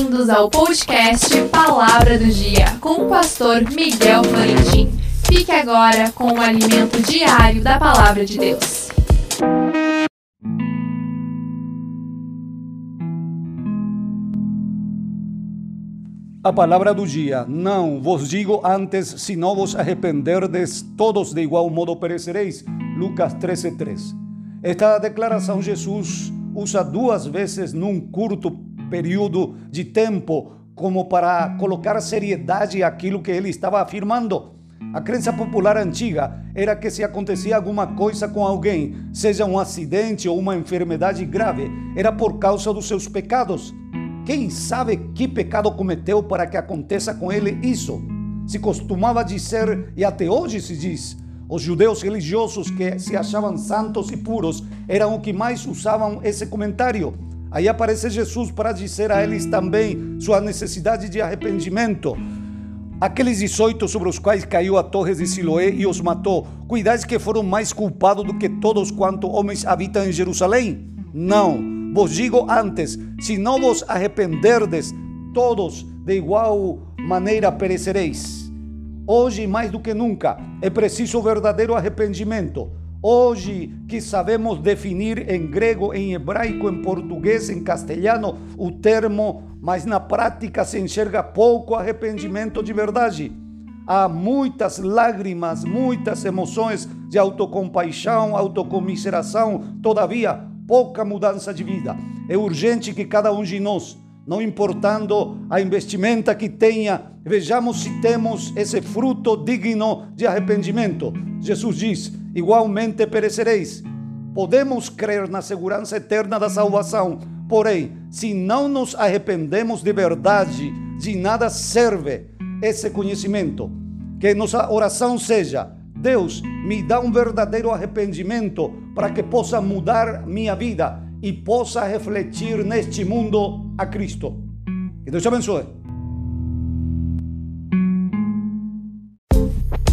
Bem-vindos ao podcast Palavra do Dia com o pastor Miguel Florentin. Fique agora com o alimento diário da Palavra de Deus. A palavra do dia: Não vos digo antes, se não vos arrependerdes, todos de igual modo perecereis. Lucas 13:3. Esta declaração Jesus usa duas vezes num curto período de tempo, como para colocar seriedade àquilo que ele estava afirmando. A crença popular antiga era que se acontecia alguma coisa com alguém, seja um acidente ou uma enfermidade grave, era por causa dos seus pecados. Quem sabe que pecado cometeu para que aconteça com ele isso? Se costumava dizer, e até hoje se diz, os judeus religiosos que se achavam santos e puros eram o que mais usavam esse comentário. Aí aparece Jesus para dizer a eles também sua necessidade de arrependimento. Aqueles 18 sobre os quais caiu a torre de Siloé e os matou, cuidais que foram mais culpados do que todos quanto homens habitam em Jerusalém? Não vos digo antes: se não vos arrependerdes, todos de igual maneira perecereis. Hoje, mais do que nunca, é preciso verdadeiro arrependimento. Hoje que sabemos definir em grego, em hebraico, em português, em castelhano o termo, mas na prática se enxerga pouco arrependimento de verdade. Há muitas lágrimas, muitas emoções de autocompaixão, autocomiseração, todavia pouca mudança de vida. É urgente que cada um de nós, não importando a investimenta que tenha, vejamos se temos esse fruto digno de arrependimento. Jesus diz: igualmente perecereis. Podemos crer na segurança eterna da salvação, porém, se não nos arrependemos de verdade, de nada serve esse conhecimento. Que nossa oração seja: Deus, me dá um verdadeiro arrependimento para que possa mudar minha vida e possa refletir neste mundo a Cristo. Que Deus te abençoe.